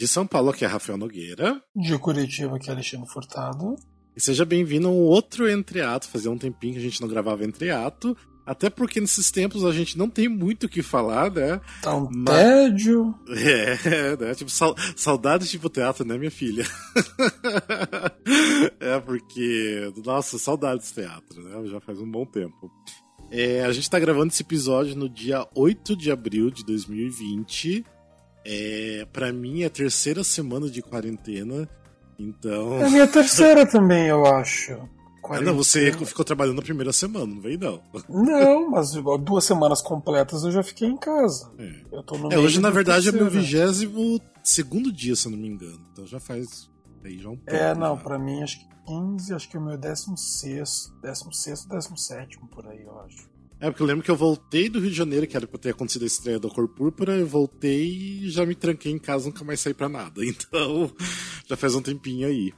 De São Paulo, que é Rafael Nogueira. De Curitiba, que é Alexandre Furtado. E seja bem-vindo a um outro entreato. Fazia um tempinho que a gente não gravava entreato. Até porque nesses tempos a gente não tem muito o que falar, né? Tá um Mas... tédio. É, né? Tipo, sal... saudades tipo teatro, né, minha filha? é, porque. Nossa, saudades teatro, né? Já faz um bom tempo. É, a gente tá gravando esse episódio no dia 8 de abril de 2020. É, para mim é a terceira semana de quarentena. Então. É a minha terceira também, eu acho. Ah, não, você ficou trabalhando na primeira semana, não veio não. Não, mas duas semanas completas eu já fiquei em casa. É, eu tô no é hoje na verdade terceira. é meu vigésimo segundo dia, se eu não me engano. Então já faz aí já um pouco. É, não, já. pra mim acho que 15, acho que é o meu décimo sexto, décimo sexto, décimo sétimo por aí, eu acho. É, porque eu lembro que eu voltei do Rio de Janeiro, que era pra ter acontecido a estreia da Cor Púrpura, eu voltei e já me tranquei em casa, nunca mais saí pra nada. Então, já faz um tempinho aí.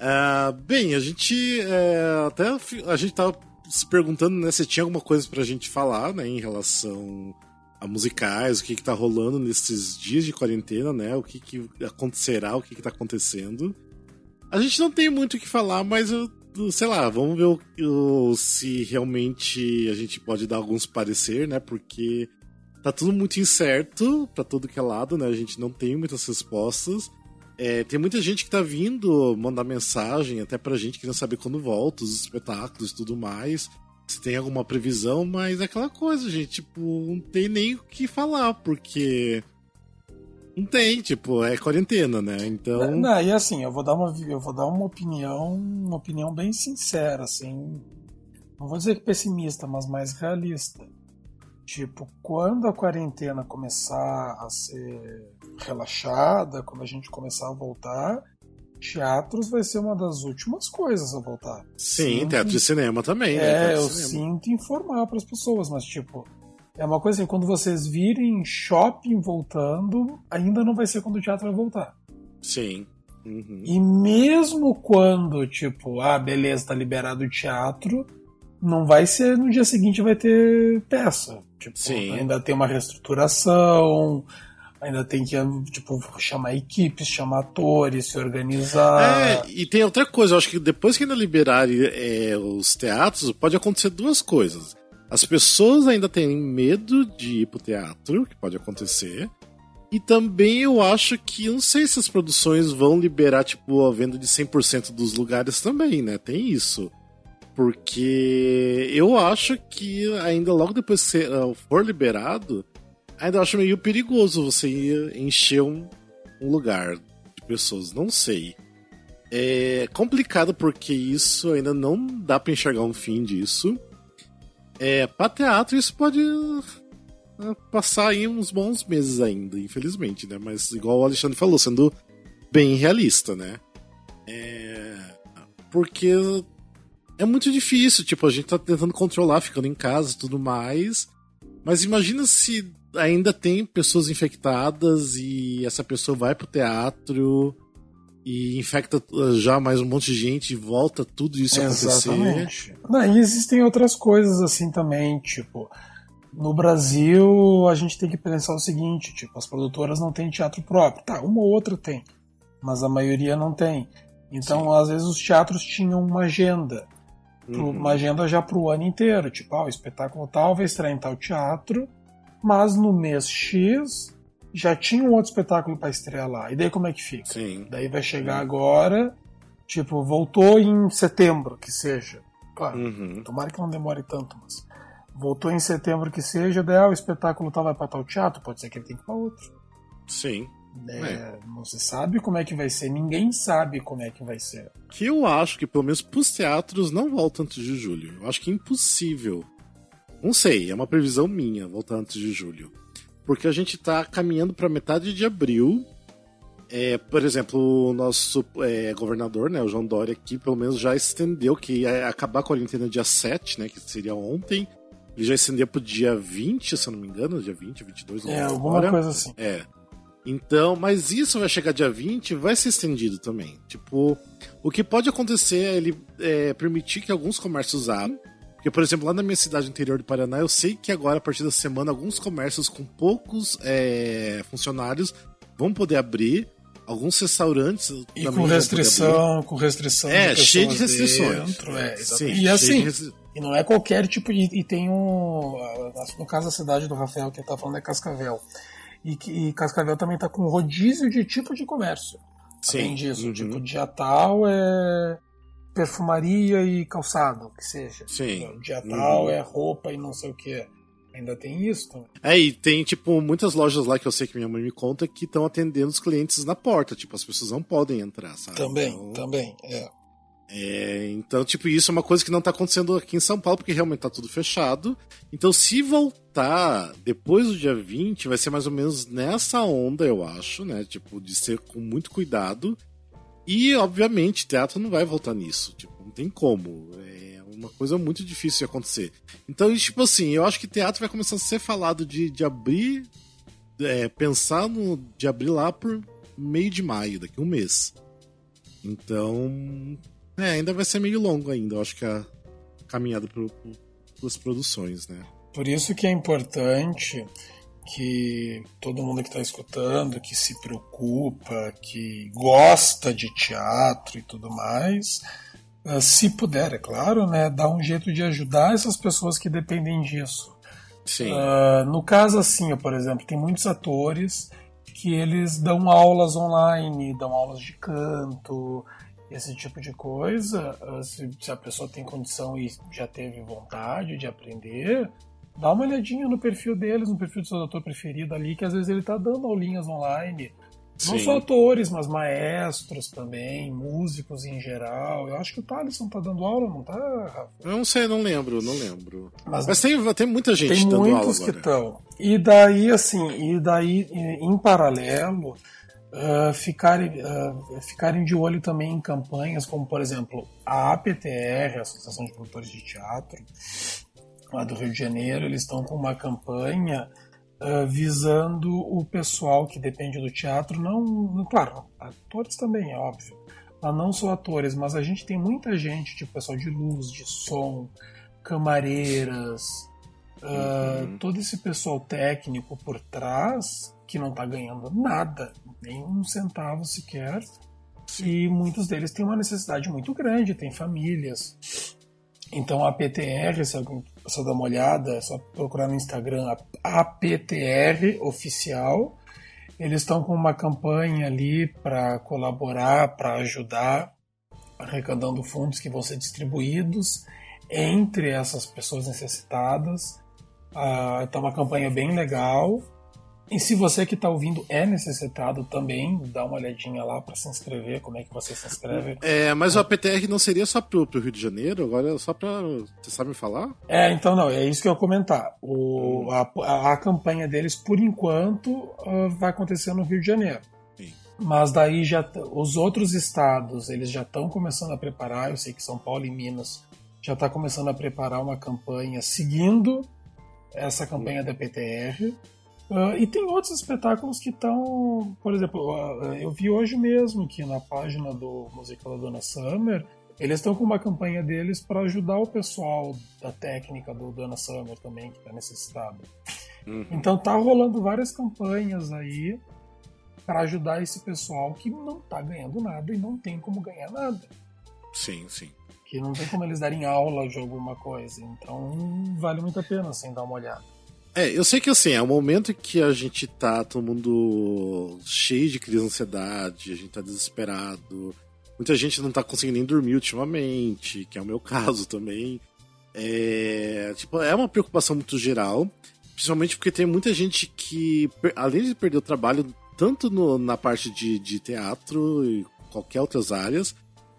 Uh, bem, a gente uh, até a gente tava se perguntando né, se tinha alguma coisa pra gente falar, né, em relação a musicais, o que que tá rolando nesses dias de quarentena, né, o que que acontecerá, o que que tá acontecendo. A gente não tem muito o que falar, mas eu, sei lá, vamos ver o, o, se realmente a gente pode dar alguns parecer, né, porque tá tudo muito incerto pra todo que é lado, né, a gente não tem muitas respostas. É, tem muita gente que tá vindo mandar mensagem até pra gente querendo saber quando volta, os espetáculos e tudo mais. Se tem alguma previsão, mas é aquela coisa, gente. Tipo, não tem nem o que falar, porque. Não tem, tipo, é quarentena, né? Então. Não, e assim, eu vou dar uma, eu vou dar uma opinião, uma opinião bem sincera, assim. Não vou dizer que pessimista, mas mais realista. Tipo, quando a quarentena começar a ser relaxada, quando a gente começar a voltar, teatros vai ser uma das últimas coisas a voltar. Sim, sinto, teatro de cinema também, né? É, eu sinto informar para as pessoas, mas tipo, é uma coisa assim, quando vocês virem shopping voltando, ainda não vai ser quando o teatro vai voltar. Sim. Uhum. E mesmo quando, tipo, ah, beleza, tá liberado o teatro, não vai ser no dia seguinte vai ter peça. Tipo, Sim. ainda tem uma reestruturação, ainda tem que tipo, chamar equipes, chamar atores, se organizar. É, e tem outra coisa, eu acho que depois que ainda liberarem é, os teatros, pode acontecer duas coisas. As pessoas ainda têm medo de ir pro teatro, que pode acontecer. E também eu acho que, não sei se as produções vão liberar, tipo, a venda de 100% dos lugares também, né? Tem isso. Porque eu acho que ainda logo depois que uh, for liberado, ainda acho meio perigoso você encher um, um lugar de pessoas. Não sei. É complicado porque isso ainda não dá para enxergar um fim disso. É, pra teatro isso pode uh, passar aí uns bons meses ainda, infelizmente, né? Mas igual o Alexandre falou, sendo bem realista, né? É, porque é muito difícil, tipo, a gente tá tentando controlar, ficando em casa e tudo mais. Mas imagina se ainda tem pessoas infectadas e essa pessoa vai pro teatro e infecta já mais um monte de gente e volta tudo isso Exatamente. acontecer. Não, e existem outras coisas assim também, tipo, no Brasil a gente tem que pensar o seguinte, tipo, as produtoras não têm teatro próprio. Tá, uma ou outra tem, mas a maioria não tem. Então, Sim. às vezes os teatros tinham uma agenda uhum. uma agenda já para o ano inteiro. Tipo, ah, o espetáculo tal vai estrear em tal teatro, mas no mês X já tinha um outro espetáculo para estrear lá. E daí como é que fica? Sim. Daí vai chegar uhum. agora, tipo, voltou em setembro, que seja. Claro, uhum. tomara que não demore tanto, mas voltou em setembro que seja, daí ah, o espetáculo tal vai para tal teatro, pode ser que ele tenha que ir para outro. Sim. É, é. Não se sabe como é que vai ser, ninguém sabe como é que vai ser. Que eu acho que pelo menos pros teatros não volta antes de julho. Eu acho que é impossível. Não sei, é uma previsão minha voltar antes de julho. Porque a gente tá caminhando para metade de abril. É, por exemplo, o nosso é, governador, né, o João Dória aqui, pelo menos já estendeu que ia acabar a quarentena dia 7, né, que seria ontem. Ele já estendeu pro dia 20, se eu não me engano, dia 20, 22, não É, alguma coisa assim. É. Então, mas isso vai chegar dia 20 vai ser estendido também. Tipo, o que pode acontecer é ele é, permitir que alguns comércios abram. Porque, por exemplo, lá na minha cidade interior do Paraná, eu sei que agora, a partir da semana, alguns comércios com poucos é, funcionários vão poder abrir. alguns restaurantes e com restrição, com restrição. É, cheio de restrições. Dentro, é, Sim, e assim, restri... e não é qualquer tipo de. E tem um. No caso da cidade do Rafael que ele tá falando é Cascavel. E, e Cascavel também tá com rodízio de tipo de comércio. Sim. Além disso, uhum. tipo, dia tal é perfumaria e calçado, que seja. Sim. Dia tal uhum. é roupa e não sei o que. Ainda tem isso também. É, e tem, tipo, muitas lojas lá que eu sei que minha mãe me conta que estão atendendo os clientes na porta. Tipo, as pessoas não podem entrar, sabe? Também, então, também, é. É, então, tipo, isso é uma coisa que não tá acontecendo aqui em São Paulo, porque realmente tá tudo fechado. Então, se voltar depois do dia 20, vai ser mais ou menos nessa onda, eu acho, né? Tipo, de ser com muito cuidado. E, obviamente, teatro não vai voltar nisso. Tipo, não tem como. É uma coisa muito difícil de acontecer. Então, tipo assim, eu acho que teatro vai começar a ser falado de, de abrir. É, pensar no, de abrir lá por meio de maio, daqui a um mês. Então, é, ainda vai ser meio longo ainda, eu acho que a caminhada para as produções, né? Por isso que é importante que todo mundo que está escutando, que se preocupa, que gosta de teatro e tudo mais, eh, se puder, é claro, né, dar um jeito de ajudar essas pessoas que dependem disso. Sim. Uh, no caso assim, por exemplo, tem muitos atores que eles dão aulas online, dão aulas de canto, esse tipo de coisa, ah, se, se, a pessoa tem condição e já teve vontade de aprender, dá uma olhadinha no perfil deles, no perfil do seu doutor preferido ali, que às vezes ele está dando aulinhas online. Sim. Não só atores, mas maestros também, músicos em geral. Eu acho que o Thaleson tá dando aula, não tá, Rafa? Eu não sei, não lembro, não lembro. Mas, mas tem, tem muita gente tem dando aula. Tem muitos que estão. E daí, assim, e daí, em paralelo, uh, ficarem, uh, ficarem de olho também em campanhas como, por exemplo, a APTR, a Associação de Produtores de Teatro, lá do Rio de Janeiro, eles estão com uma campanha uh, visando o pessoal que depende do teatro, não, claro, atores também, é óbvio, mas não só atores, mas a gente tem muita gente, tipo pessoal de luz, de som, camareiras, uhum. todo esse pessoal técnico por trás que não está ganhando nada, nem um centavo sequer, e muitos deles têm uma necessidade muito grande, têm famílias. Então a PTR, se alguém só dar uma olhada, é só procurar no Instagram a PTR oficial. Eles estão com uma campanha ali para colaborar, para ajudar, arrecadando fundos que vão ser distribuídos entre essas pessoas necessitadas. Está uh, uma campanha bem legal. E se você que está ouvindo é necessitado também, dá uma olhadinha lá para se inscrever, como é que você se inscreve. É, mas o APTR não seria só pro, pro Rio de Janeiro, agora é só para Você sabe me falar? É, então não, é isso que eu ia comentar. O, hum. a, a, a, campanha deles, por enquanto, uh, vai acontecer no Rio de Janeiro. Sim. Mas daí já os outros estados, eles já estão começando a preparar, eu sei que São Paulo e Minas já está começando a preparar uma campanha seguindo essa campanha hum. da PTR. Uh, e tem outros espetáculos que estão, por exemplo, uh, eu vi hoje mesmo que na página do musical da Dona Summer, eles estão com uma campanha deles para ajudar o pessoal da técnica do Dona Summer também, que está necessitado. Uhum. Então tá rolando várias campanhas aí para ajudar esse pessoal que não está ganhando nada e não tem como ganhar nada. Sim, sim. Que não tem como eles darem aula de alguma coisa. Então vale muito a pena assim dar uma olhada. É, eu sei que assim, é o momento que a gente tá todo mundo cheio de crise de ansiedade, a gente tá desesperado. Muita gente não tá conseguindo nem dormir ultimamente, que é o meu caso também. É, tipo, é uma preocupação muito geral, principalmente porque tem muita gente que, além de perder o trabalho, tanto no, na parte de, de teatro e qualquer outras áreas,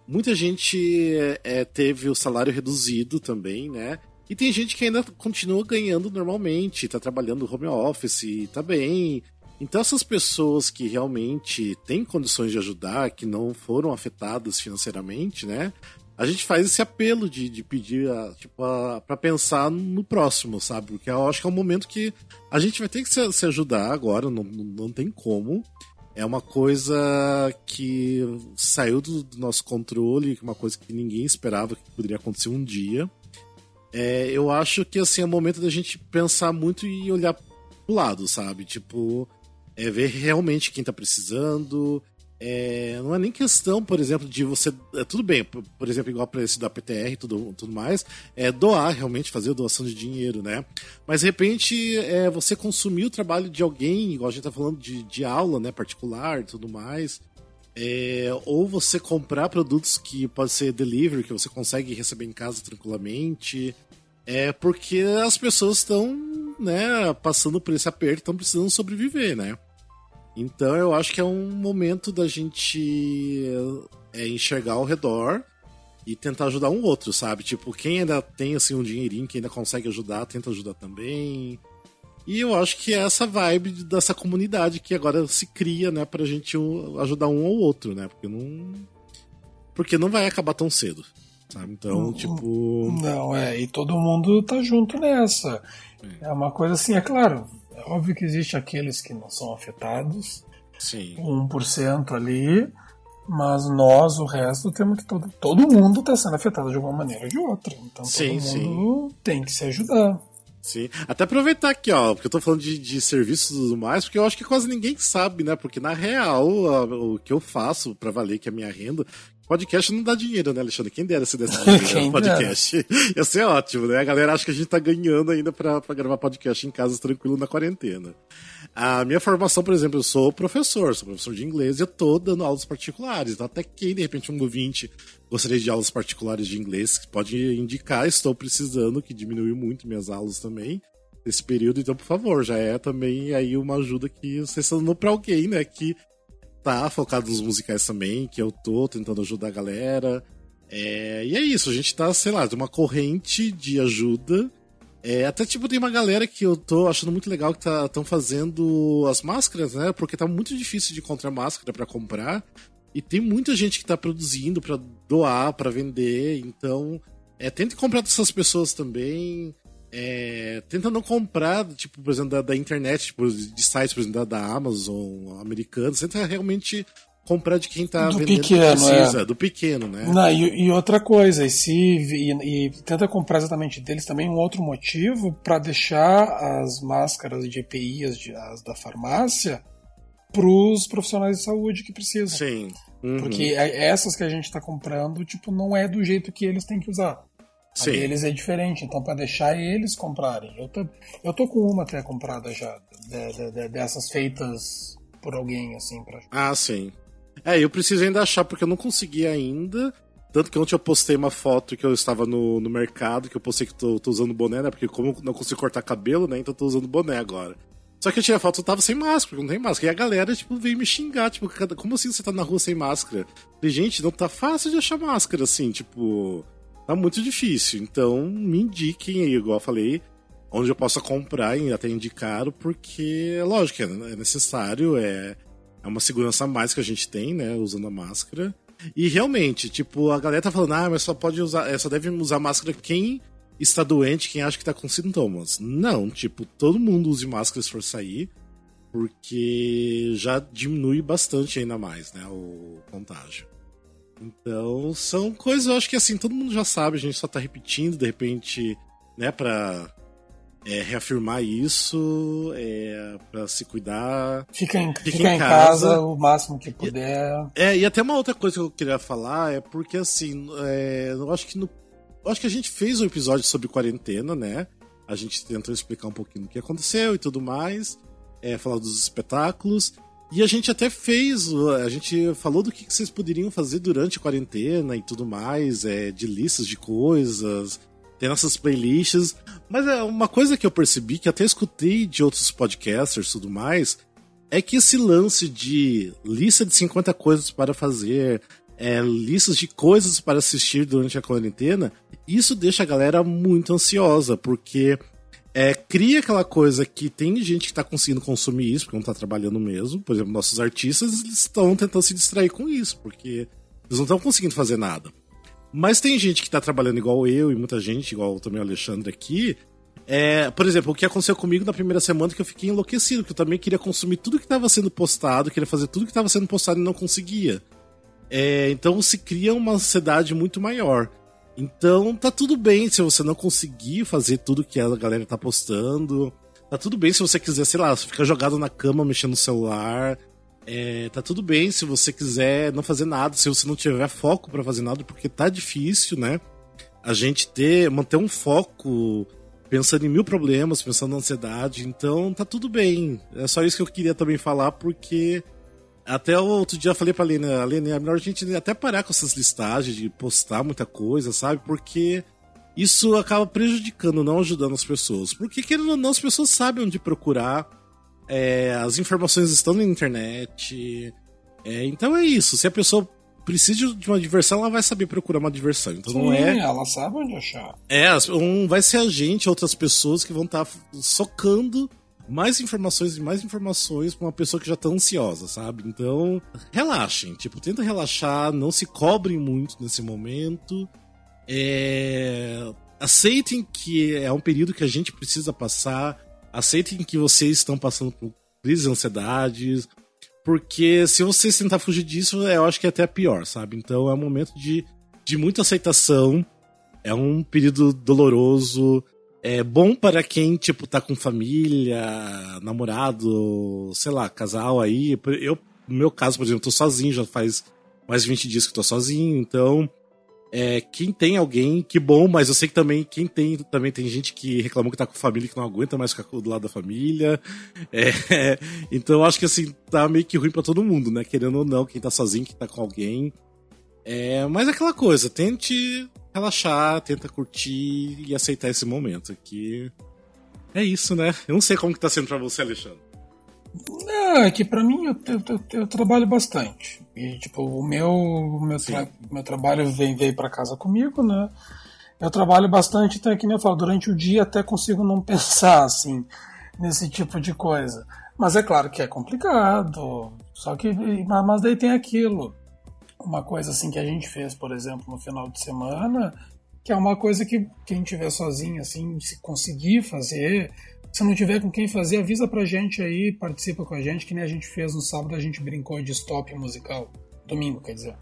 muita gente é, é teve o salário reduzido também, né? E tem gente que ainda continua ganhando normalmente, tá trabalhando home office, tá bem. Então essas pessoas que realmente têm condições de ajudar, que não foram afetadas financeiramente, né? A gente faz esse apelo de, de pedir, a, tipo, para pensar no próximo, sabe? Porque eu acho que é um momento que a gente vai ter que se, se ajudar agora, não, não tem como. É uma coisa que saiu do, nosso controle, uma coisa que ninguém esperava que poderia acontecer um dia é, eu acho que assim é momento da gente pensar muito e olhar pro lado, sabe? Tipo, é ver realmente quem tá precisando, é, não é nem questão, por exemplo, de você. É, tudo bem, por, por exemplo, igual para esse da PTR e tudo, tudo mais, é doar, realmente fazer doação de dinheiro, né? Mas de repente é você consumir o trabalho de alguém, igual a gente tá falando de, de aula, né, particular e tudo mais. É, ou você comprar produtos que pode ser delivery, que você consegue receber em casa tranquilamente. É porque as pessoas estão, né, passando por esse aperto, estão precisando sobreviver, né? Então eu acho que é um momento da gente é, enxergar ao redor e tentar ajudar um outro, sabe? Tipo, quem ainda tem assim um dinheirinho, quem ainda consegue ajudar, tenta ajudar também. E eu acho que é essa vibe dessa comunidade que agora se cria, né, pra gente ajudar um ao outro, né? Porque não porque não vai acabar tão cedo. Sabe? Então, não, tipo, não é, e todo mundo tá junto nessa. É. é uma coisa assim, é claro, é óbvio que existe aqueles que não são afetados, Sim. 1% ali, mas nós, o resto, temos que todo, todo mundo está sendo afetado de alguma maneira ou de outra. Então sim, todo mundo sim. tem que se ajudar. Sim. Até aproveitar aqui, ó, porque eu tô falando de, de serviços e tudo mais, porque eu acho que quase ninguém sabe, né? Porque na real, o que eu faço para valer que é a minha renda, Podcast não dá dinheiro, né, Alexandre? Quem dera se desse dinheiro no podcast. Ia ser ótimo, né? A galera acha que a gente tá ganhando ainda pra, pra gravar podcast em casa tranquilo na quarentena. A minha formação, por exemplo, eu sou professor, sou professor de inglês e eu tô dando aulas particulares. Então, até quem, de repente, um ouvinte gostaria de aulas particulares de inglês, pode indicar, estou precisando, que diminuiu muito minhas aulas também nesse período, então, por favor, já é também aí uma ajuda que vocês estão dando pra alguém, né, que tá focado nos musicais também, que eu tô tentando ajudar a galera. É, e é isso, a gente tá, sei lá, de uma corrente de ajuda. É, até tipo, tem uma galera que eu tô achando muito legal que estão tá, fazendo as máscaras, né? Porque tá muito difícil de encontrar máscara para comprar. E tem muita gente que tá produzindo para doar, para vender. Então, é, tente comprar dessas pessoas também é, tenta não comprar, tipo, por exemplo, da, da internet, tipo, de sites, por exemplo, da, da Amazon americanos, tenta realmente comprar de quem tá do vendendo pequeno, precisa, é. do pequeno, né? Não, e, e, outra coisa, e, se, e, e, tenta comprar exatamente deles também um outro motivo para deixar as máscaras de EPI, as, de, as da farmácia, para os profissionais de saúde que precisam. Sim. Uhum. Porque é, essas que a gente está comprando, tipo, não é do jeito que eles têm que usar. Sim. deles é diferente, então para deixar eles comprarem. Eu tô, eu tô com uma até comprada já, de, de, de, dessas feitas por alguém, assim. Pra... Ah, sim. É, eu preciso ainda achar, porque eu não consegui ainda. Tanto que ontem eu postei uma foto que eu estava no, no mercado, que eu postei que tô, tô usando boné, né? Porque como eu não consigo cortar cabelo, né? Então eu tô usando boné agora. Só que eu tirei a foto, eu tava sem máscara, porque não tem máscara. E a galera, tipo, veio me xingar, tipo, como assim você tá na rua sem máscara? E, gente, não tá fácil de achar máscara, assim, tipo tá muito difícil. Então, me indiquem aí, igual eu falei, onde eu possa comprar e até indicar, porque, lógico, é necessário, é, é uma segurança a mais que a gente tem, né, usando a máscara. E realmente, tipo, a galera tá falando, ah, mas só pode usar, é, só deve usar máscara quem está doente, quem acha que tá com sintomas. Não, tipo, todo mundo use máscara se for sair, porque já diminui bastante ainda mais, né, o contágio. Então, são coisas, eu acho que assim, todo mundo já sabe, a gente só tá repetindo, de repente, né, pra é, reafirmar isso, é, para se cuidar. Fica em, fica fica em casa. casa. o máximo que puder. É, e até uma outra coisa que eu queria falar é porque, assim, é, eu acho que no. Eu acho que a gente fez um episódio sobre quarentena, né? A gente tentou explicar um pouquinho o que aconteceu e tudo mais, é, falar dos espetáculos. E a gente até fez, a gente falou do que vocês poderiam fazer durante a quarentena e tudo mais, é, de listas de coisas, tem nossas playlists. Mas é uma coisa que eu percebi, que até escutei de outros podcasters e tudo mais, é que esse lance de lista de 50 coisas para fazer, é, listas de coisas para assistir durante a quarentena, isso deixa a galera muito ansiosa, porque é, cria aquela coisa que tem gente que está conseguindo consumir isso, porque não está trabalhando mesmo. Por exemplo, nossos artistas estão tentando se distrair com isso, porque eles não estão conseguindo fazer nada. Mas tem gente que está trabalhando igual eu e muita gente, igual também o Alexandre aqui. É, por exemplo, o que aconteceu comigo na primeira semana que eu fiquei enlouquecido, que eu também queria consumir tudo que estava sendo postado, queria fazer tudo que estava sendo postado e não conseguia. É, então se cria uma ansiedade muito maior. Então tá tudo bem se você não conseguir fazer tudo que a galera tá postando. Tá tudo bem se você quiser, sei lá, ficar jogado na cama mexendo no celular. É, tá tudo bem se você quiser não fazer nada, se você não tiver foco para fazer nada, porque tá difícil, né? A gente ter, manter um foco pensando em mil problemas, pensando na ansiedade, então tá tudo bem. É só isso que eu queria também falar, porque até o outro dia eu falei pra Lena, Lena, é melhor a gente até parar com essas listagens de postar muita coisa, sabe? Porque isso acaba prejudicando, não ajudando as pessoas. Porque, querendo ou não, as pessoas sabem onde procurar, é, as informações estão na internet. É, então é isso. Se a pessoa precisa de uma diversão, ela vai saber procurar uma diversão. Então Sim, não é. Ela sabe onde achar. É, um, vai ser a gente, outras pessoas que vão estar tá socando mais informações e mais informações para uma pessoa que já tá ansiosa, sabe? Então, relaxem, tipo, tenta relaxar, não se cobrem muito nesse momento. É... Aceitem que é um período que a gente precisa passar, aceitem que vocês estão passando por crises ansiedades, porque se vocês tentar fugir disso, eu acho que é até pior, sabe? Então é um momento de, de muita aceitação, é um período doloroso, é bom para quem, tipo, tá com família, namorado, sei lá, casal aí. Eu, no meu caso, por exemplo, tô sozinho, já faz mais de 20 dias que tô sozinho, então. É, quem tem alguém, que bom, mas eu sei que também quem tem também tem gente que reclamou que tá com família que não aguenta mais ficar do lado da família. É, então acho que assim, tá meio que ruim para todo mundo, né? Querendo ou não, quem tá sozinho, quem tá com alguém. É, mas é aquela coisa, tente relaxar, tenta curtir e aceitar esse momento. Que é isso, né? Eu não sei como que tá sendo pra você, Alexandre. É, que pra mim eu, eu, eu, trabalho bastante. E tipo, o meu, o meu, tra meu trabalho vem, veio pra casa comigo, né? Eu trabalho bastante, então é que nem eu falo, durante o dia até consigo não pensar assim nesse tipo de coisa. Mas é claro que é complicado. Só que. Mas daí tem aquilo uma coisa assim que a gente fez, por exemplo, no final de semana, que é uma coisa que quem tiver sozinho, assim, se conseguir fazer, se não tiver com quem fazer, avisa pra gente aí, participa com a gente, que nem a gente fez no sábado, a gente brincou de stop musical. Domingo, quer dizer.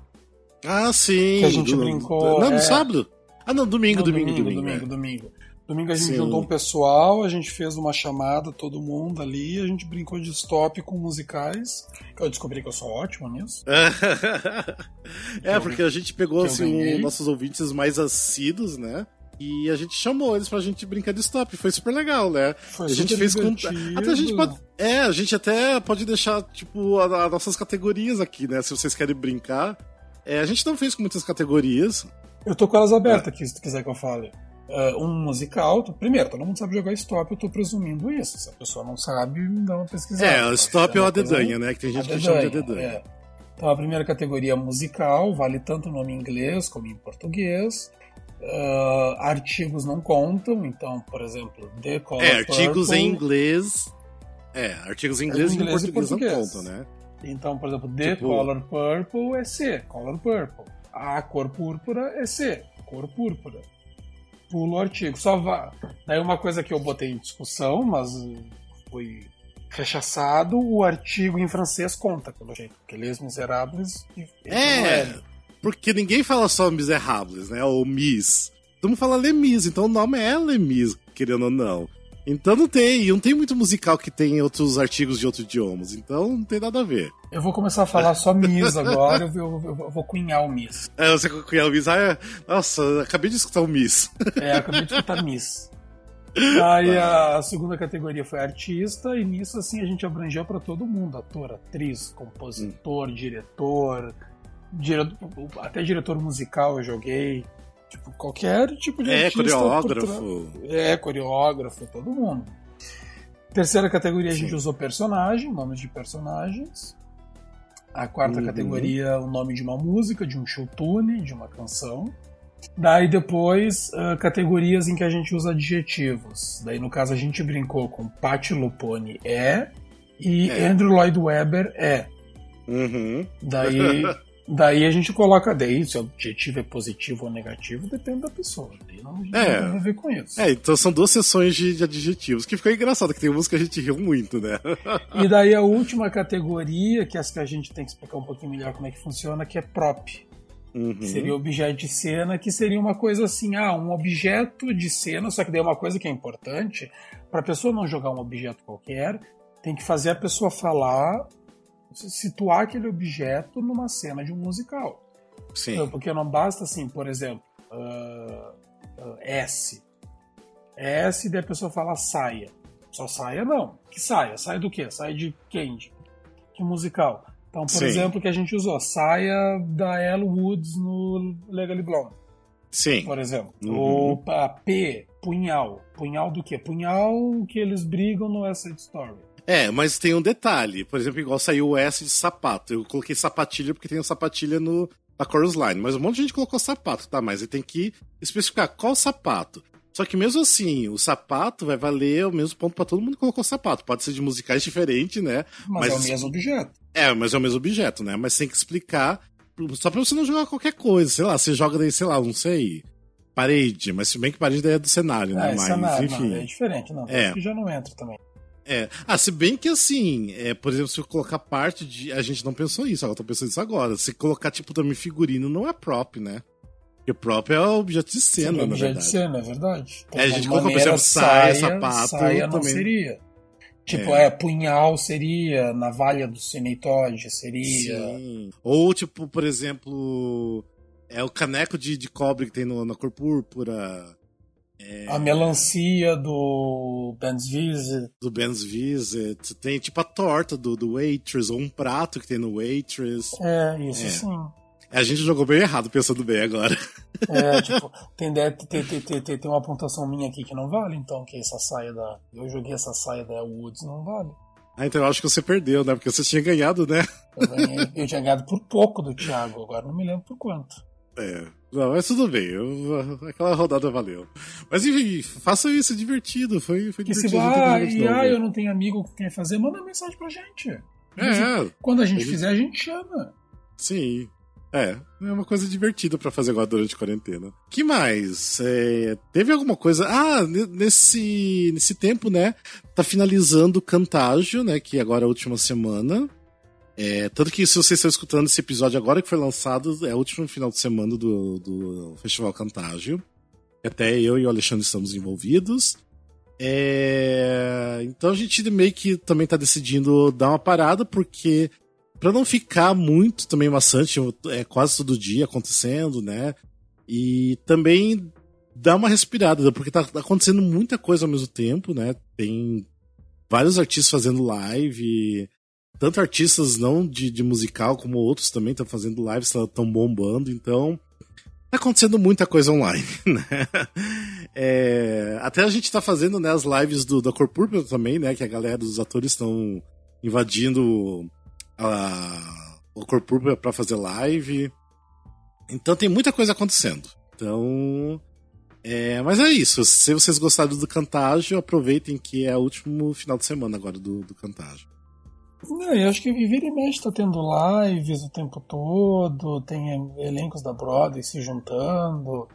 Ah, sim. Que a gente do, brincou. Não, no é... sábado? Ah, não, domingo, não, domingo, domingo. Domingo, domingo. É. domingo. Domingo a gente Sim. juntou um pessoal, a gente fez uma chamada, todo mundo ali, a gente brincou de stop com musicais. Eu descobri que eu sou ótimo nisso. é, porque a gente pegou assim, os nossos ouvintes mais assíduos, né? E a gente chamou eles pra gente brincar de stop. Foi super legal, né? Foi a gente fez com. Até a gente pode. É, a gente até pode deixar, tipo, as nossas categorias aqui, né? Se vocês querem brincar. É, a gente não fez com muitas categorias. Eu tô com elas abertas é. aqui, se tu quiser que eu fale uh, um musical, primeiro, todo mundo sabe jogar stop, eu tô presumindo isso. Se a pessoa não sabe, dá uma pesquisada. É, o stop é uma dedanha, né? Que tem gente que chama de dedanha. É. Então a primeira categoria musical vale tanto o nome em inglês como em português. Uh, artigos não contam, então, por exemplo, The Color É, artigos Purple, em inglês. É, artigos em inglês, inglês e, português, e português não contam, né? Então, por exemplo, The tipo... Color Purple é C, Color Purple. A cor púrpura é C, cor púrpura pulo o artigo. Só vá. Daí uma coisa que eu botei em discussão, mas foi rechaçado, o artigo em francês conta, pelo jeito. Porque Les Miserables. É, é, porque ninguém fala só Miserables, né? Ou Miss. Todo mundo fala Lemis, então o nome é Lemis, querendo ou não. Então não tem, não tem muito musical que tem outros artigos de outros idiomas, então não tem nada a ver. Eu vou começar a falar só Miss agora, eu, eu, eu, vou cunhar o Miss. É, você cunhar o Miss, ah, é... nossa, acabei de escutar o Miss. É, acabei de escutar Miss. Aí a segunda categoria foi artista, e nisso assim a gente abrangeu para todo mundo: ator, atriz, compositor, hum. diretor, dire... até diretor musical eu joguei. Tipo, qualquer tipo de é, artista. Coreógrafo. É, coreógrafo, todo mundo. Terceira categoria Sim. a gente usou personagem, nomes de personagens. A quarta uhum. categoria, o nome de uma música, de um showtune, de uma canção. Daí depois, uh, categorias em que a gente usa adjetivos. Daí no caso a gente brincou com Patti Lupone é e é. Andrew Lloyd Webber é. Uhum. Daí Daí a gente coloca, daí se o adjetivo é positivo ou negativo, depende da pessoa. Daí não, não é, tem a ver com isso. É, então são duas sessões de, de adjetivos, que ficou engraçado, que tem música que a gente riu muito, né? e daí a última categoria, que é essa que a gente tem que explicar um pouquinho melhor como é que funciona, que é prop. Uhum. Seria objeto de cena, que seria uma coisa assim, ah, um objeto de cena, só que daí é uma coisa que é importante, para a pessoa não jogar um objeto qualquer, tem que fazer a pessoa falar situar aquele objeto numa cena de um musical. Sim. Então, porque não basta assim, por exemplo, uh, uh, S. S e daí a pessoa fala saia. Só saia não. Que saia? Saia do quê? Saia de quem? De que musical? Então, por Sim. exemplo, que a gente usou, saia da Elle Woods no Legally Blonde, Sim. por exemplo. Uhum. Ou a P, punhal. Punhal do quê? Punhal que eles brigam no West Side Story. É, mas tem um detalhe. Por exemplo, igual saiu o S de sapato. Eu coloquei sapatilha porque tem a sapatilha no, na chorus line. Mas um monte de gente colocou sapato, tá? Mas ele tem que especificar qual sapato. Só que mesmo assim, o sapato vai valer o mesmo ponto pra todo mundo que colocou sapato. Pode ser de musicais diferentes, né? Mas, Mas- é o mesmo objeto. É, mas é o mesmo objeto, né? Mas tem que explicar. Só pra você não jogar qualquer coisa. Sei lá, você joga daí, sei lá, não sei. Parede. Mas se bem que parede daí é do cenário, né? Ah, mas, cenário, enfim. não, é diferente. Não, É. é. que já não entra também. É. Ah, se bem que assim, é, por exemplo, se eu colocar parte de. A gente não pensou isso, agora eu tô pensando isso agora. Se colocar, tipo, também figurino não é prop, né? Porque prop é objeto de cena, Sim, na objeto de cena, é verdade. É, a gente colocou, por exemplo, saia, sapato, Saia não também. seria. Tipo, é. punhal seria, navalha do Cineitoide seria. Sim. Ou, tipo, por exemplo, é o caneco de, de cobre que tem no, na cor púrpura. É, A melancia do Ben's Visit. do Ben's Visit. Tem, tipo, a torta do, do Waitress, ou um prato que tem no Waitress. É, isso É. sim. A gente jogou bem errado pensando bem agora. É, tipo, tem, ter, ter, ter, tem uma pontuação minha aqui que não vale, então, que essa saia da. Eu joguei essa saia da Woods, não vale. Ah, então eu acho que você perdeu, né? Porque você tinha ganhado, né? Eu, ganhei- eu tinha ganhado por pouco do Thiago, agora não me lembro por quanto. É. Não, mas tudo bem. eu- aquela rodada valeu. Mas enfim, façam isso, é divertido. Foi, foi se divertido. gente ah, e, ah, eu não tenho amigo que quer fazer, manda mensagem pra gente. É, Quando a gente gente- fizer, a gente chama. sim. É, é uma coisa divertida pra fazer agora durante a quarentena. que mais? É, teve alguma coisa. Ah, ne- nesse, nesse tempo, né? Tá finalizando o Cantágio, né? Que agora é a última semana. É, tanto que se vocês estão escutando esse episódio agora que foi lançado, é o último final de semana do, do Festival Cantágio. Até eu e o Alexandre estamos envolvidos. É, então a gente meio que também tá decidindo dar uma parada, porque Pra não ficar muito também maçante, é quase todo dia acontecendo, né? E também dar uma respirada, porque tá acontecendo muita coisa ao mesmo tempo, né? Tem vários artistas fazendo live, tanto artistas não de, de musical como outros também estão fazendo lives, estão bombando, então tá acontecendo muita coisa online, né? É, até a gente tá fazendo né, as lives do, da Cor Púrpura também, né? Que a galera dos atores estão invadindo a, o Cor Púrpura fazer live. Então tem muita coisa acontecendo. Então. É, mas é isso. Se vocês gostaram do Cantágio, aproveitem que é o último final de semana agora do, do Cantágio. Não, eu acho que Vira e Mexe tá tendo lives o tempo todo, tem elencos da Broadway se juntando.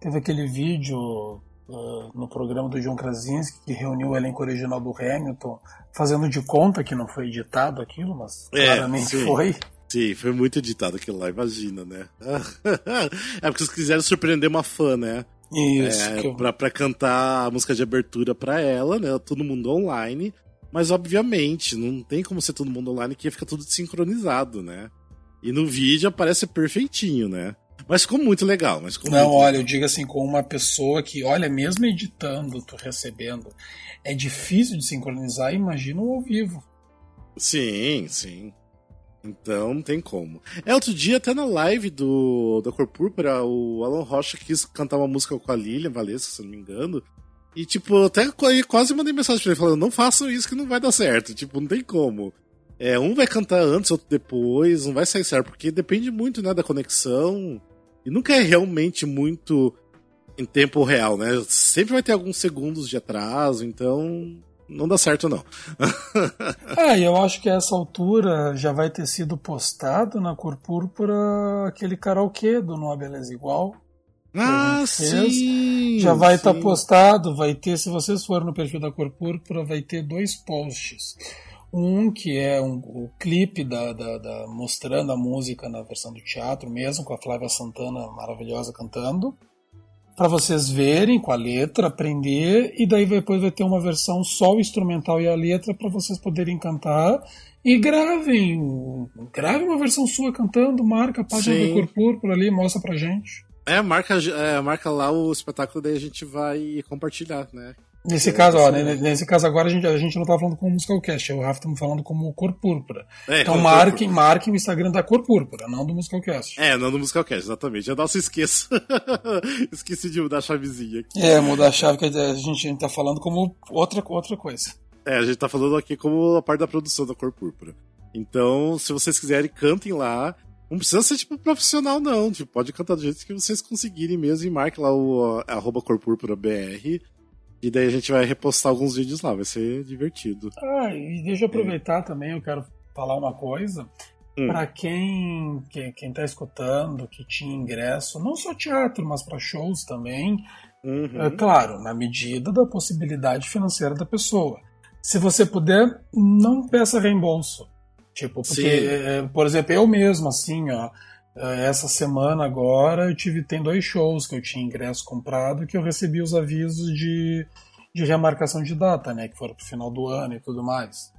Teve aquele vídeo uh, no programa do John Krasinski que reuniu o elenco original do Hamilton, fazendo de conta que não foi editado aquilo, mas É, claramente sim. foi. Sim, foi muito editado aquilo lá, imagina, né? é porque eles quiseram surpreender uma fã, né? Isso. É, que pra, pra cantar a música de abertura pra ela, né? Todo mundo online. Mas, obviamente, não tem como ser todo mundo online que fica tudo sincronizado, né? E no vídeo aparece perfeitinho, né? Mas ficou muito legal. Mas ficou Não, olha, eu digo assim, com uma pessoa que, olha, mesmo editando, tu recebendo, é difícil de sincronizar, imagina o ao vivo. Sim, sim. Então não tem como. É, outro dia, até na live do da Cor Púrpura, o Alan Rocha quis cantar uma música com a Lilian Valessa, se eu não me engano. E, tipo, eu até qu- quase mandei mensagem pra ele falando: não façam isso que não vai dar certo. Tipo, não tem como. É, um vai cantar antes, outro depois, não vai sair certo, porque depende muito, né, da conexão. E nunca é realmente muito em tempo real, né? Sempre vai ter alguns segundos de atraso, então não dá certo, não. E eu acho que a essa altura já vai ter sido postado na Cor Púrpura aquele karaokê do Há Beleza Igual. Ah, sim! Já vai estar sim. postado, vai ter, se vocês forem no perfil da Cor Púrpura, vai ter dois posts. Um que é um, o clipe da, da- da- mostrando a música na versão do teatro mesmo, com a Flávia Santana maravilhosa cantando. para vocês verem com a letra, aprender, e daí depois vai ter uma versão só o instrumental e a letra para vocês poderem cantar. E gravem, gravem uma versão sua cantando, marca a página Sim. do Corpur por ali, mostra pra gente. É, marca, é, marca lá o espetáculo, daí a gente vai compartilhar, né? Nesse é, caso, ó, nesse caso agora a gente, a gente não tá falando como Musicalcast, o Rafa tá falando como Cor Púrpura. É, então marquem, marquem o Instagram da Cor Púrpura, não do Musicalcast. É, não do Musicalcast, exatamente. Eu nossa, esqueço. Esqueci de mudar a chavezinha aqui. É, mudar a chave que a gente tá falando como outra, outra coisa. É, a gente tá falando aqui como a parte da produção da Cor Púrpura. Então, se vocês quiserem, cantem lá. Não precisa ser, tipo, profissional, não. Tipo, pode cantar do jeito que vocês conseguirem mesmo e marque lá o arroba BR e daí a gente vai repostar alguns vídeos lá, vai ser divertido. Ah, e deixa eu aproveitar é. também, eu quero falar uma coisa. Hum. Para quem, quem, quem tá escutando, que tinha ingresso, não só teatro, mas para shows também, uhum. é claro, na medida da possibilidade financeira da pessoa. Se você puder, não peça reembolso. Tipo, porque, é, por exemplo, eu mesmo, assim, ó, é, essa semana agora eu tive tem dois shows que eu tinha ingresso comprado que eu recebi os avisos de, de remarcação de data, né? Que foram pro final do ano e tudo mais.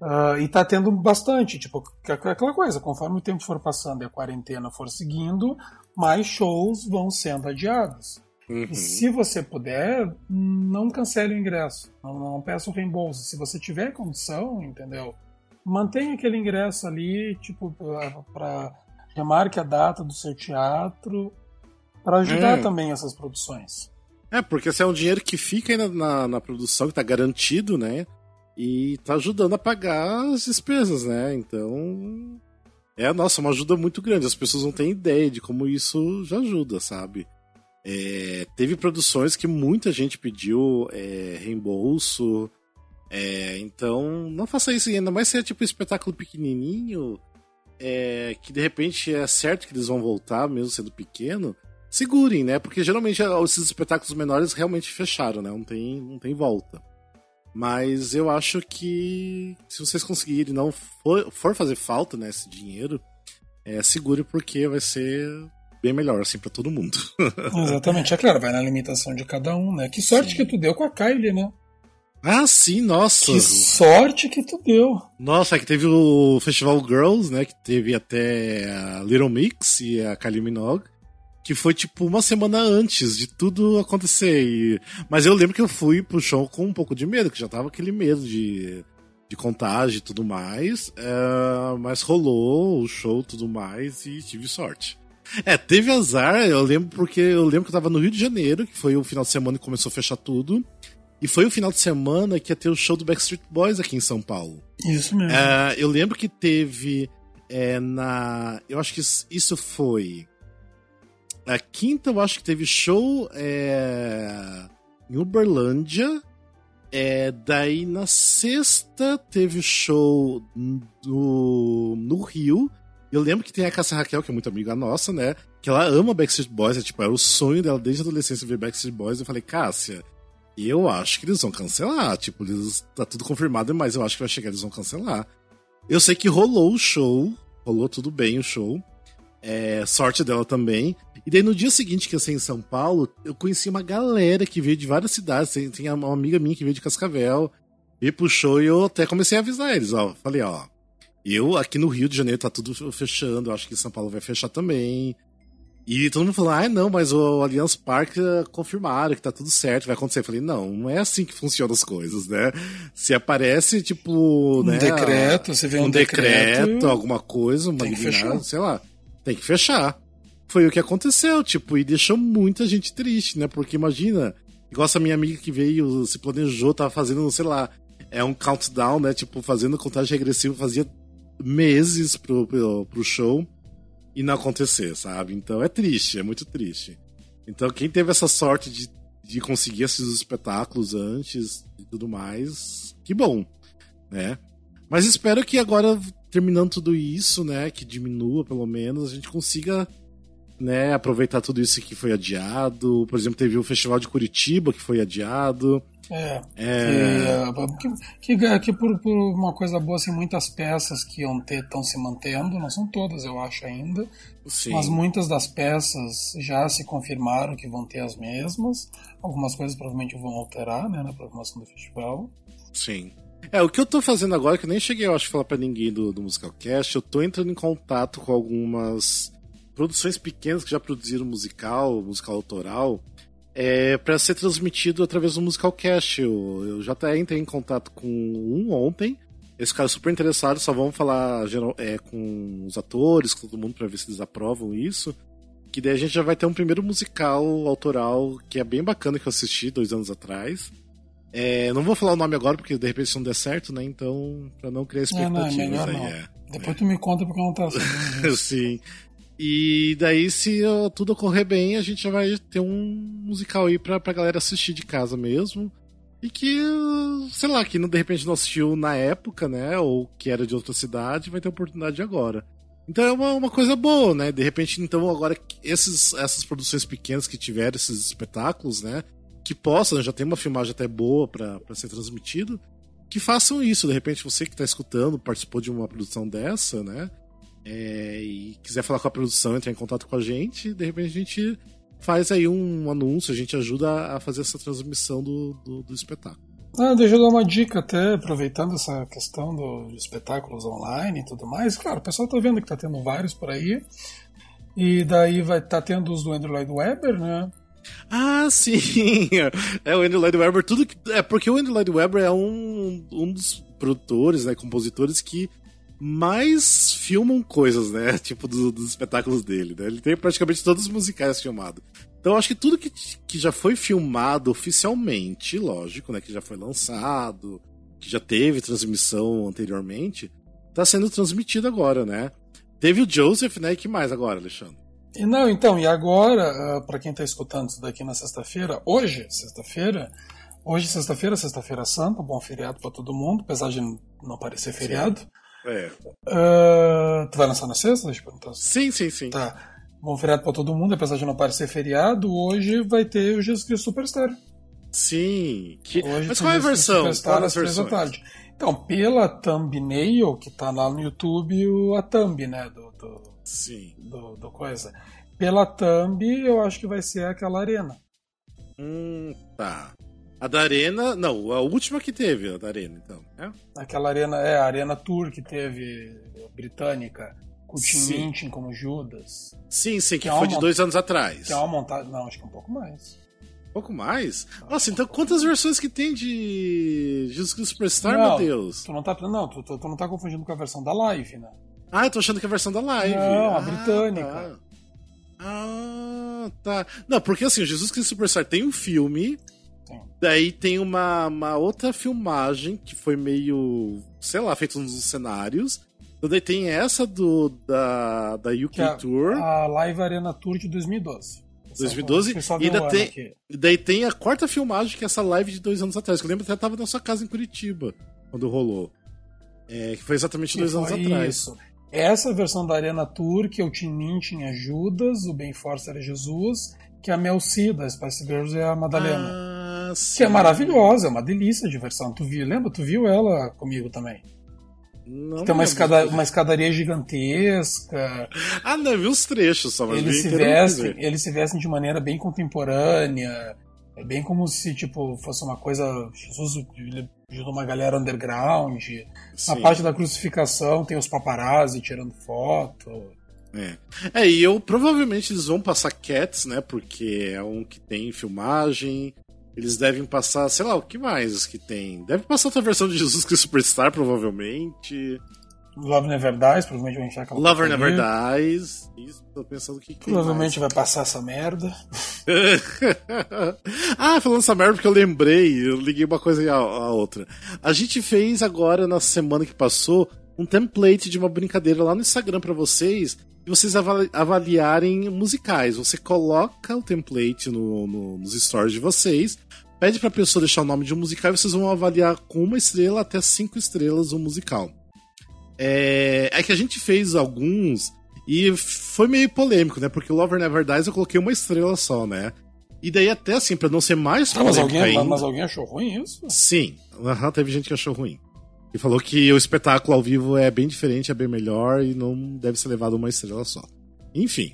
Uh, e tá tendo bastante, tipo, aquela coisa, conforme o tempo for passando e a quarentena for seguindo, mais shows vão sendo adiados. Uhum. E se você puder, não cancele o ingresso, não, não peça o reembolso. Se você tiver condição, entendeu? Mantenha aquele ingresso ali, tipo, para remarque a data do seu teatro para ajudar é. também essas produções. É, porque esse é um dinheiro que fica na, na, na produção, que está garantido, né? E está ajudando a pagar as despesas, né? Então. É, nossa, uma ajuda muito grande. As pessoas não têm ideia de como isso já ajuda, sabe? É, teve produções que muita gente pediu é, reembolso. É, então, não faça isso ainda mais se é tipo um espetáculo pequenininho é, que de repente é certo que eles vão voltar, mesmo sendo pequeno, segurem, né? Porque geralmente esses espetáculos menores realmente fecharam, né? Não tem, não tem volta. Mas eu acho que se vocês conseguirem não for, for fazer falta né, esse dinheiro, é, segure porque vai ser bem melhor assim para todo mundo. Exatamente, é claro, vai na limitação de cada um, né? Que sorte Sim. que tu deu com a Kylie, né? Ah, sim, nossa. Que sorte que tu deu. Nossa, é que teve o Festival Girls, né? Que teve até a Little Mix e a Kylie Minogue. Que foi tipo uma semana antes de tudo acontecer. E... Mas eu lembro que eu fui pro show com um pouco de medo, que já tava aquele medo de, de contágio e tudo mais. É... Mas rolou o show e tudo mais e tive sorte. É, teve azar, eu lembro porque eu lembro que eu tava no Rio de Janeiro, que foi o final de semana que começou a fechar tudo. E foi o final de semana que ia ter o show do Backstreet Boys aqui em São Paulo. Isso mesmo. É, eu lembro que teve é, na. Eu acho que isso foi. Na quinta, eu acho que teve show é, em Uberlândia. É, daí na sexta teve show no, no Rio. Eu lembro que tem a Cássia Raquel, que é muito amiga nossa, né? Que ela ama Backstreet Boys, é, tipo, era o sonho dela desde a adolescência ver Backstreet Boys. Eu falei, Cássia, eu acho que eles vão cancelar. Tipo, eles, tá tudo confirmado, mas eu acho que vai chegar, eles vão cancelar. Eu sei que rolou o show, rolou tudo bem o show. É, sorte dela também. E daí no dia seguinte que eu saí em São Paulo, eu conheci uma galera que veio de várias cidades. Tem, tem uma amiga minha que veio de Cascavel, e show e eu até comecei a avisar eles, ó. Falei, ó, eu aqui no Rio de Janeiro tá tudo fechando, eu acho que São Paulo vai fechar também. E todo mundo falou, ah, não, mas o Allianz Parque confirmaram que tá tudo certo, vai acontecer. Eu falei, não, não é assim que funcionam as coisas, né? Se aparece, tipo, um né, decreto, você vê um, um decreto, decreto, alguma coisa, uma guinada, sei lá, tem que fechar. Foi o que aconteceu, tipo, e deixou muita gente triste, né? Porque imagina, igual essa minha amiga que veio, se planejou, tava fazendo, sei lá, é um countdown, né? Tipo, fazendo contagem regressiva, fazia meses pro, pro, pro show e não acontecer, sabe? Então é triste, é muito triste. Então quem teve essa sorte de, de conseguir esses espetáculos antes e tudo mais, que bom, né? Mas espero que agora, terminando tudo isso, né, que diminua pelo menos, a gente consiga né, aproveitar tudo isso que foi adiado. Por exemplo, teve o Festival de Curitiba que foi adiado. É. é... Que, que, que por, por, uma coisa boa, assim, muitas peças que iam ter estão se mantendo, não são todas, eu acho, ainda. Sim. Mas muitas das peças já se confirmaram que vão ter as mesmas. Algumas coisas provavelmente vão alterar, né, na programação do festival. Sim. É, o que eu tô fazendo agora, que eu nem cheguei, eu acho, a falar pra ninguém do, do Musical Cast, eu tô entrando em contato com algumas produções pequenas que já produziram musical, musical autoral, é, para ser transmitido através do Musical Cast. Eu, eu já até entrei em contato com um ontem. Esse cara é super interessado, só vamos falar geral, é, com os atores, com todo mundo, para ver se eles aprovam isso. Que daí a gente já vai ter um primeiro musical autoral que é bem bacana que eu assisti dois anos atrás. É, não vou falar o nome agora, porque de repente isso não der certo, né? Então, pra não criar expectativas é, não, aí. não. É, Depois tu me conta porque eu não tá sabendo. Sim. E daí, se tudo ocorrer bem, a gente já vai ter um musical aí pra, pra galera assistir de casa mesmo. E que, sei lá, que de repente não assistiu na época, né? Ou que era de outra cidade, vai ter oportunidade agora. Então é uma, uma coisa boa, né? De repente, então, agora, esses, essas produções pequenas que tiveram esses espetáculos, né? Que possam, já tem uma filmagem até boa para ser transmitido, que façam isso. De repente, você que está escutando, participou de uma produção dessa, né? É, e quiser falar com a produção, entrar em contato com a gente, de repente a gente faz aí um anúncio, a gente ajuda a fazer essa transmissão do, do, do espetáculo. Ah, deixa eu dar uma dica até, aproveitando essa questão dos espetáculos online e tudo mais. Claro, o pessoal está vendo que está tendo vários por aí. E daí vai estar tá tendo os do Andrew Lloyd Webber, né? Ah, sim! É o Andrew Lloyd Webber, tudo que. É porque o Andrew Lloyd Webber é um, um dos produtores, né, compositores que mais filmam coisas, né? Tipo, do, dos espetáculos dele, né? Ele tem praticamente todos os musicais filmados. Então acho que tudo que, que já foi filmado oficialmente, lógico, né? Que já foi lançado, que já teve transmissão anteriormente, tá sendo transmitido agora, né? Teve o Joseph, né? E que mais agora, Alexandre? E não, então, e agora, ah, para quem tá escutando isso daqui na sexta-feira, hoje, sexta-feira, hoje, sexta-feira, sexta-feira santa, bom feriado para todo mundo, apesar de não parecer feriado. Sim. É. Uh, tu vai lançar na sexta? Deixa eu perguntar. Sim, sim, sim. Tá. Bom feriado pra todo mundo, apesar de não parecer feriado, hoje vai ter o Jesus Cristo Superstar. Sim. Que... Hoje Mas qual é a versão? Superstar às três da tarde. Então, pela thumbnail, que tá lá no YouTube, a thumb, né, do, do, Sim. do, do coisa. Pela thumb, eu acho que vai ser aquela arena. Hum, tá. A da Arena, não, a última que teve, a da Arena, então, né? Aquela Arena, é, a Arena Tour que teve, britânica, com o Tim Minchin como Judas. Sim, sim, que, que é foi de dois anos atrás. Que é uma montagem, não, acho que é um pouco mais. Um pouco mais? Nossa, então quantas versões que tem de Jesus Cristo Superstar, não, meu Deus? Tu não tá, não, tu, tu, tu, não tá confundindo com a versão da live, né? Ah, eu tô achando que é a versão da live. Não, a ah, britânica. Tá. Ah, tá. Não, porque assim, o Jesus Cristo Superstar tem um filme Daí tem uma, uma outra filmagem que foi meio, sei lá, feito nos cenários. Então daí tem essa do da, da UK é Tour. A Live Arena Tour de 2012. 2012. E ainda tem, daí tem a quarta filmagem, que é essa live de dois anos atrás. Que eu lembro que até tava na sua casa em Curitiba, quando rolou. É, que foi exatamente que dois anos atrás. Isso. Essa versão da Arena Tour, que o Tim Min tinha Judas, o Ben Force era Jesus, que a Mel C da Spice Girls é a Madalena. Ah que é maravilhosa, é uma delícia de versão. Tu viu, lembra? Tu viu ela comigo também? Não tem uma, escada, uma escadaria gigantesca. Ah, não, eu vi os trechos só, mas eles se vestem, Eles se vestem de maneira bem contemporânea. É bem como se, tipo, fosse uma coisa. Jesus ajudou uma galera underground. Sim. Na parte da crucificação tem os paparazzi tirando foto. É. é, e eu provavelmente eles vão passar Cats, né? Porque é um que tem filmagem, eles devem passar, sei lá, o que mais que tem? Deve passar outra versão de Jesus Cristo Superstar, provavelmente. Love Never Dies, provavelmente vai encher aquela Lover Never Dies. Isso, tô pensando o que, Provavelmente vai passar essa merda. ah, falando essa merda porque eu lembrei, eu liguei uma coisa e a, a outra. A gente fez agora, na semana que passou, um template de uma brincadeira lá no Instagram para vocês e vocês avaliarem musicais. Você coloca o template no, no, nos stories de vocês, pede pra pessoa deixar o nome de um musical e vocês vão avaliar com uma estrela até cinco estrelas o musical. É, é que a gente fez alguns e foi meio polêmico, né? Porque o Lover Never Dies eu coloquei uma estrela só, né? E daí, até assim, pra não ser mais ah, mas, alguém, ainda, mas alguém achou ruim isso? Sim, uhum, teve gente que achou ruim. E falou que o espetáculo ao vivo é bem diferente, é bem melhor e não deve ser levado uma estrela só. Enfim.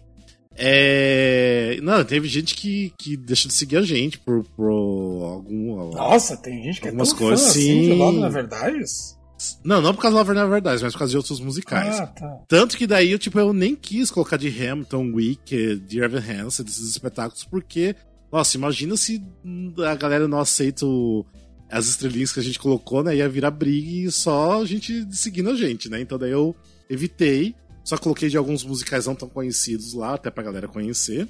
É... Não, teve gente que, que deixa de seguir a gente por, por algum. Nossa, tem gente que é tão coisas, fã assim de Love na Verdade? Não, não por causa do Love na Verdade, mas por causa de outros musicais. Ah, tá. Tanto que daí eu, tipo, eu nem quis colocar de Hamilton, Wicked, de Evan Hansen, desses espetáculos, porque, nossa, imagina se a galera não aceita o, as estrelinhas que a gente colocou, né? Ia virar briga e só a gente seguindo a gente, né? Então daí eu evitei. Só coloquei de alguns musicais não tão conhecidos lá, até pra galera conhecer.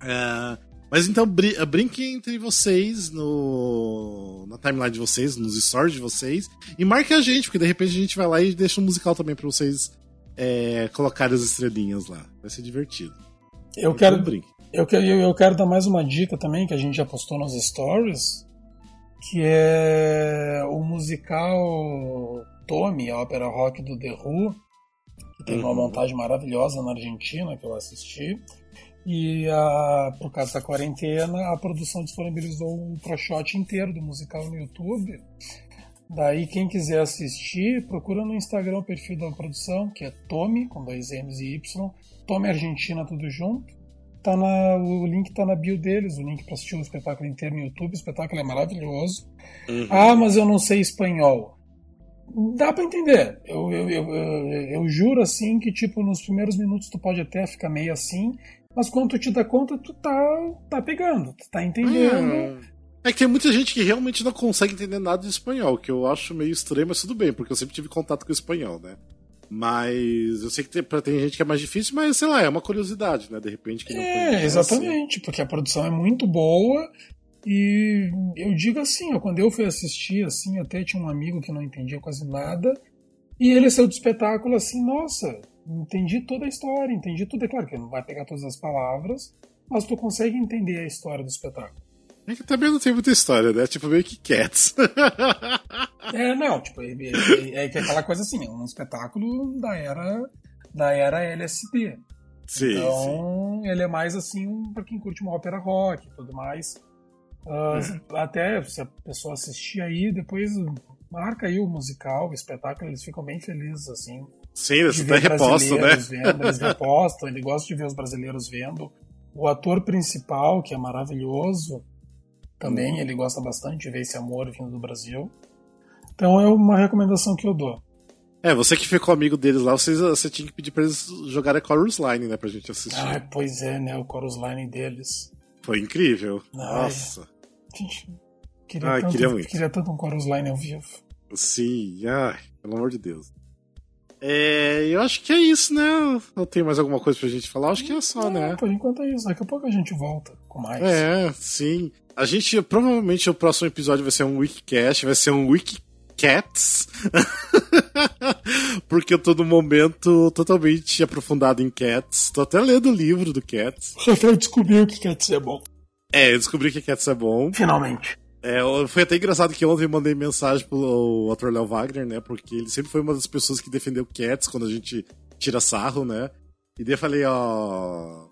É, mas então br brinquem entre vocês no na timeline de vocês, nos stories de vocês. E marque a gente, porque de repente a gente vai lá e deixa um musical também pra vocês é, colocarem as estrelinhas lá. Vai ser divertido. Eu então, quero, eu, quero, eu quero dar mais uma dica também, que a gente já postou nos stories que é o musical Tommy, a ópera rock do The Who, que tem uma uhum. montagem maravilhosa na Argentina que eu assisti. E a, por causa da quarentena, a produção disponibilizou um proshot inteiro do musical no YouTube. Daí, quem quiser assistir, procura no Instagram o perfil da produção, que é Tommy, com dois M's e Y, Tommy Argentina, tudo junto. Tá na, o link tá na bio deles, o link para assistir o espetáculo inteiro no YouTube. O espetáculo é maravilhoso. Uhum. Ah, mas eu não sei espanhol. Dá para entender. Eu, eu, eu, eu, juro assim que, tipo, nos primeiros minutos tu pode até ficar meio assim, mas quando tu te dá conta, tu tá, tá pegando, tu tá entendendo. Hum. É que tem muita gente que realmente não consegue entender nada de espanhol, que eu acho meio estranho, mas tudo bem, porque eu sempre tive contato com o espanhol, né? Mas eu sei que tem, tem gente que é mais difícil, mas sei lá, é uma curiosidade, né? De repente que não É, exatamente, porque a produção é muito boa. E eu digo assim, ó, quando eu fui assistir, assim, até tinha um amigo que não entendia quase nada, e ele saiu do espetáculo assim, nossa, entendi toda a história, entendi tudo. É claro que não vai pegar todas as palavras, mas tu consegue entender a história do espetáculo. É que também não tem muita história, né? Tipo, meio que Cats. é, não, tipo, é, é, é, é aquela coisa assim, é um espetáculo da era, da era LSD. Sim, então, sim. ele é mais assim para quem curte uma ópera rock e tudo mais. Uh, Até se a pessoa assistir aí, depois marca aí o musical, o espetáculo, eles ficam bem felizes, assim. Sim, eles até repostam, né? Vendo, eles repostam, ele gosta de ver os brasileiros vendo. O ator principal, que é maravilhoso, também, ele gosta bastante de ver esse amor vindo do Brasil. Então é uma recomendação que eu dou. É, você que ficou amigo deles lá, você, você tinha que pedir pra eles jogarem a Chorus Line, né, pra gente assistir. Ah, pois é, né, o Chorus Line deles. Foi incrível. Ai, Nossa. Gente, queria, ai, tanto, queria, muito. queria tanto um Chorus Line ao vivo. Sim, ai, pelo amor de Deus. É, eu acho que é isso, né? Não tem mais alguma coisa pra gente falar? Acho que é só, Não, né? Por enquanto é isso. Daqui a pouco a gente volta com mais. É, sim. A gente, provavelmente, o próximo episódio vai ser um Wikicast, vai ser um Wikicats. Porque eu tô no momento totalmente aprofundado em Cats. Tô até lendo o livro do Cats. Rafael descobriu que Cats é bom. É, eu descobri que Cats é bom. Finalmente. É, foi até engraçado que ontem eu mandei mensagem pro ator Léo Wagner, né? Porque ele sempre foi uma das pessoas que defendeu Cats quando a gente tira sarro, né? E daí eu falei, ó.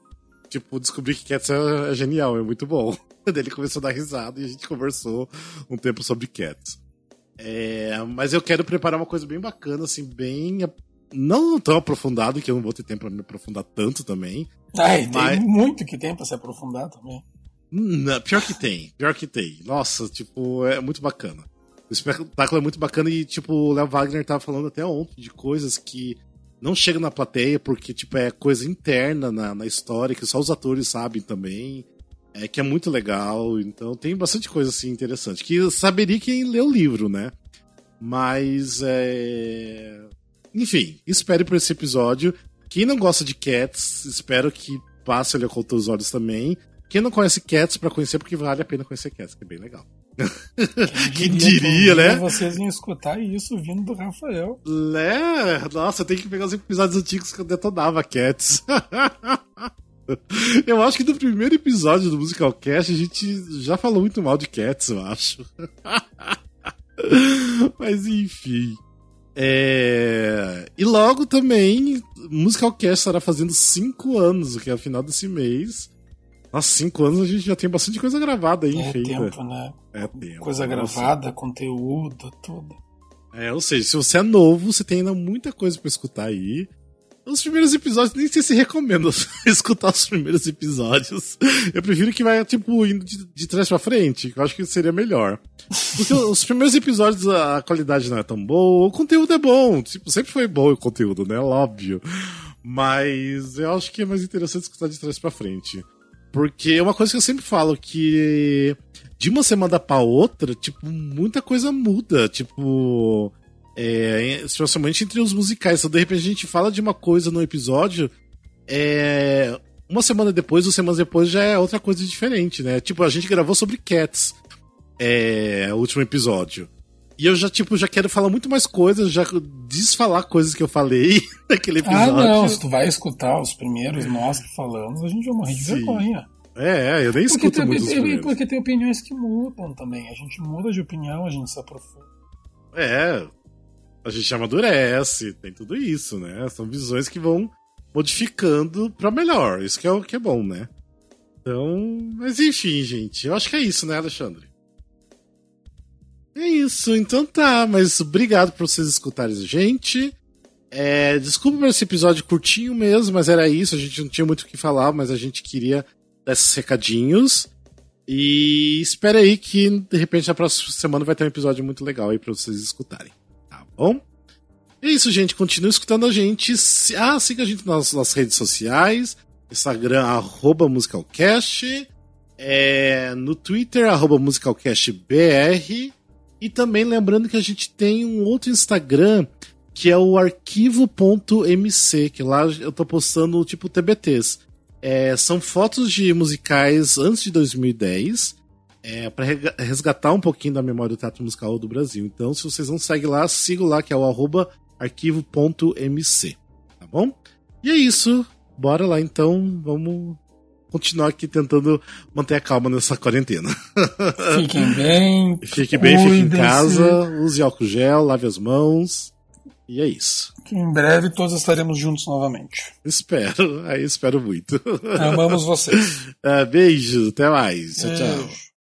Tipo, descobri que Cats é, é genial, é muito bom. Daí ele começou a dar risada e a gente conversou um tempo sobre Cats. É, mas eu quero preparar uma coisa bem bacana, assim, bem. Não tão aprofundado, que eu não vou ter tempo pra me aprofundar tanto também. Ai, mas... tem muito que tem pra se aprofundar também. Não, pior que tem, pior que tem. Nossa, tipo, é muito bacana. O espetáculo é muito bacana e, tipo, o Léo Wagner tava falando até ontem de coisas que não chegam na plateia porque, tipo, é coisa interna na, na história que só os atores sabem também. É que é muito legal. Então tem bastante coisa, assim, interessante. Que saberia quem lê o livro, né? Mas, é... Enfim, espere por esse episódio. Quem não gosta de Cats, espero que passe ele com os olhos também. Quem não conhece Cats para conhecer, porque vale a pena conhecer Cats, que é bem legal. Quem diria, né? Vocês iam escutar isso vindo do Rafael. É, nossa, tem que pegar os episódios antigos que eu detonava Cats. eu acho que no primeiro episódio do Musical Cast a gente já falou muito mal de Cats, eu acho. Mas enfim. É... E logo também, Musical Cast estará fazendo 5 anos, que é o final desse mês. Nossa, cinco anos a gente já tem bastante coisa gravada aí, é feita. tempo, né? É tempo. Coisa gravada, conteúdo, tudo. É, ou seja, se você é novo, você tem ainda muita coisa para escutar aí. Os primeiros episódios, nem sei se recomendo escutar os primeiros episódios. Eu prefiro que vai, tipo, indo de, de trás pra frente, que eu acho que seria melhor. Porque os primeiros episódios a qualidade não é tão boa, o conteúdo é bom, tipo, sempre foi bom o conteúdo, né? Óbvio. Mas eu acho que é mais interessante escutar de trás pra frente. Porque é uma coisa que eu sempre falo que de uma semana para outra, tipo, muita coisa muda. Tipo, é, especialmente entre os musicais. Então, de repente, a gente fala de uma coisa no episódio, é, uma semana depois, ou semanas depois, já é outra coisa diferente, né? Tipo, a gente gravou sobre Cats, é, o último episódio. E eu já, tipo, já quero falar muito mais coisas, já desfalar coisas que eu falei naquele episódio. Ah, não, se tu vai escutar os primeiros nós que falamos, a gente vai morrer de Sim. vergonha. É, é, eu nem porque escuto tem, muito os Porque tem opiniões que mudam também. A gente muda de opinião, a gente se aprofunda. É, a gente amadurece, tem tudo isso, né? São visões que vão modificando para melhor. Isso que é o que é bom, né? Então, mas enfim, gente. Eu acho que é isso, né, Alexandre? É isso, então tá, mas obrigado por vocês escutarem gente. É, desculpa por esse episódio curtinho mesmo, mas era isso, a gente não tinha muito o que falar, mas a gente queria dar esses recadinhos. E espera aí que de repente na próxima semana vai ter um episódio muito legal aí pra vocês escutarem. Tá bom? É isso, gente. Continue escutando a gente. Ah, siga a gente nas, nas redes sociais. Instagram, arroba musicalcast. É, no Twitter, arroba musicalcastbr. E também lembrando que a gente tem um outro Instagram que é o arquivo.mc, que lá eu tô postando tipo TBTs. É, são fotos de musicais antes de 2010, é, para resgatar um pouquinho da memória do teatro musical do Brasil. Então, se vocês não seguem lá, sigam lá, que é o arquivo.mc. Tá bom? E é isso. Bora lá então, vamos continuar aqui tentando manter a calma nessa quarentena. Fiquem bem. Fique bem, fique em casa, use álcool gel, lave as mãos. E é isso. Que em breve todos estaremos juntos novamente. Espero, aí espero muito. Amamos vocês. Uh, beijo, até mais. Tchau, tchau.